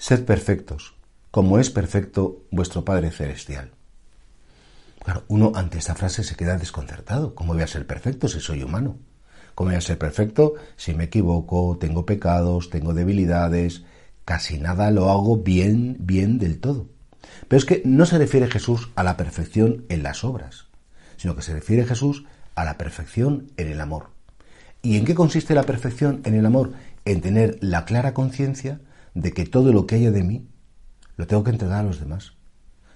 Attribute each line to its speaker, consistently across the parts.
Speaker 1: Sed perfectos, como es perfecto vuestro Padre Celestial. Claro, uno ante esta frase se queda desconcertado. ¿Cómo voy a ser perfecto si soy humano? ¿Cómo voy a ser perfecto si me equivoco, tengo pecados, tengo debilidades? Casi nada lo hago bien, bien del todo. Pero es que no se refiere Jesús a la perfección en las obras, sino que se refiere Jesús a la perfección en el amor. ¿Y en qué consiste la perfección en el amor? En tener la clara conciencia de que todo lo que haya de mí lo tengo que entregar a los demás.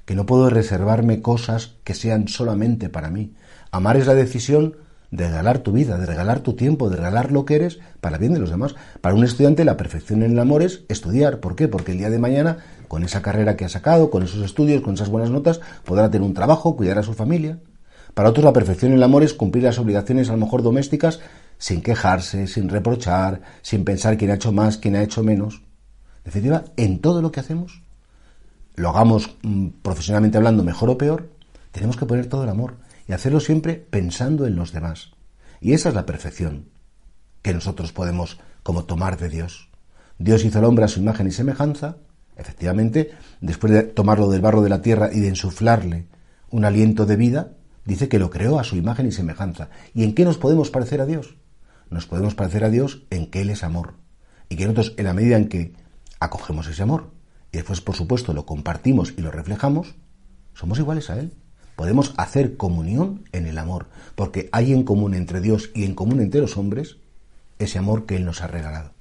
Speaker 1: Que no puedo reservarme cosas que sean solamente para mí. Amar es la decisión de regalar tu vida, de regalar tu tiempo, de regalar lo que eres para bien de los demás. Para un estudiante la perfección en el amor es estudiar. ¿Por qué? Porque el día de mañana, con esa carrera que ha sacado, con esos estudios, con esas buenas notas, podrá tener un trabajo, cuidar a su familia. Para otros la perfección en el amor es cumplir las obligaciones a lo mejor domésticas sin quejarse, sin reprochar, sin pensar quién ha hecho más, quién ha hecho menos. Definitiva, en todo lo que hacemos, lo hagamos mm, profesionalmente hablando mejor o peor, tenemos que poner todo el amor y hacerlo siempre pensando en los demás. Y esa es la perfección que nosotros podemos como tomar de Dios. Dios hizo al hombre a su imagen y semejanza, efectivamente, después de tomarlo del barro de la tierra y de insuflarle un aliento de vida, dice que lo creó a su imagen y semejanza. ¿Y en qué nos podemos parecer a Dios? Nos podemos parecer a Dios en que Él es amor. Y que nosotros, en la medida en que acogemos ese amor y después, por supuesto, lo compartimos y lo reflejamos, somos iguales a Él. Podemos hacer comunión en el amor, porque hay en común entre Dios y en común entre los hombres ese amor que Él nos ha regalado.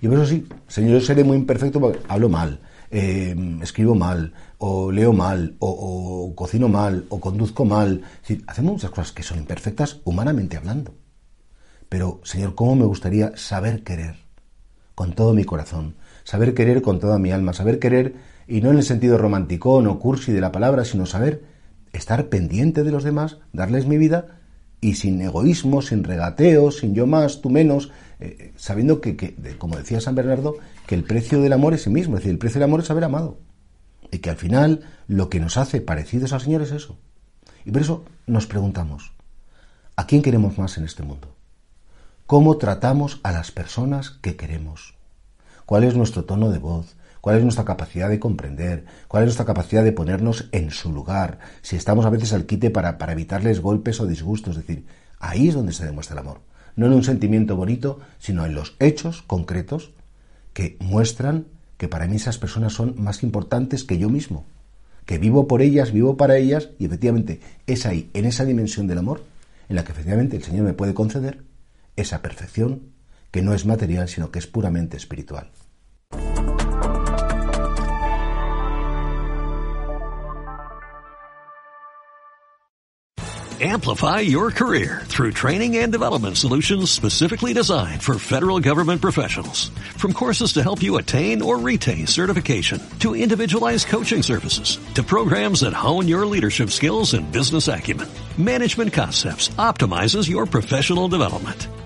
Speaker 1: Y por eso sí, Señor, yo seré muy imperfecto porque hablo mal, eh, escribo mal, o leo mal, o, cocino mal, o conduzco mal. hacemos muchas cosas que son imperfectas humanamente hablando. Pero, Señor, ¿cómo me gustaría saber querer con todo mi corazón, saber querer con toda mi alma, saber querer, y no en el sentido romántico o cursi de la palabra, sino saber estar pendiente de los demás, darles mi vida y sin egoísmo, sin regateo, sin yo más, tú menos, eh, sabiendo que, como decía San Bernardo, que el precio del amor es el mismo, es decir, el precio del amor es haber amado. Y que al final lo que nos hace parecidos al Señor es eso. Y por eso nos preguntamos, ¿a quién queremos más en este mundo? ¿Cómo tratamos a las personas que queremos? Cuál es nuestro tono de voz, cuál es nuestra capacidad de comprender, cuál es nuestra capacidad de ponernos en su lugar, si estamos a veces al quite para, para evitarles golpes o disgustos. Es decir, ahí es donde se demuestra el amor. No en un sentimiento bonito, sino en los hechos concretos que muestran que para mí esas personas son más importantes que yo mismo, que vivo por ellas, vivo para ellas, y efectivamente es ahí, en esa dimensión del amor, en la que efectivamente el Señor me puede conceder esa perfección que no es material, sino que es puramente espiritual.
Speaker 2: Amplify your career through training and development solutions specifically designed for federal government professionals. From courses to help you attain or retain certification, to individualized coaching services, to programs that hone your leadership skills and business acumen, Management Concepts optimizes your professional development.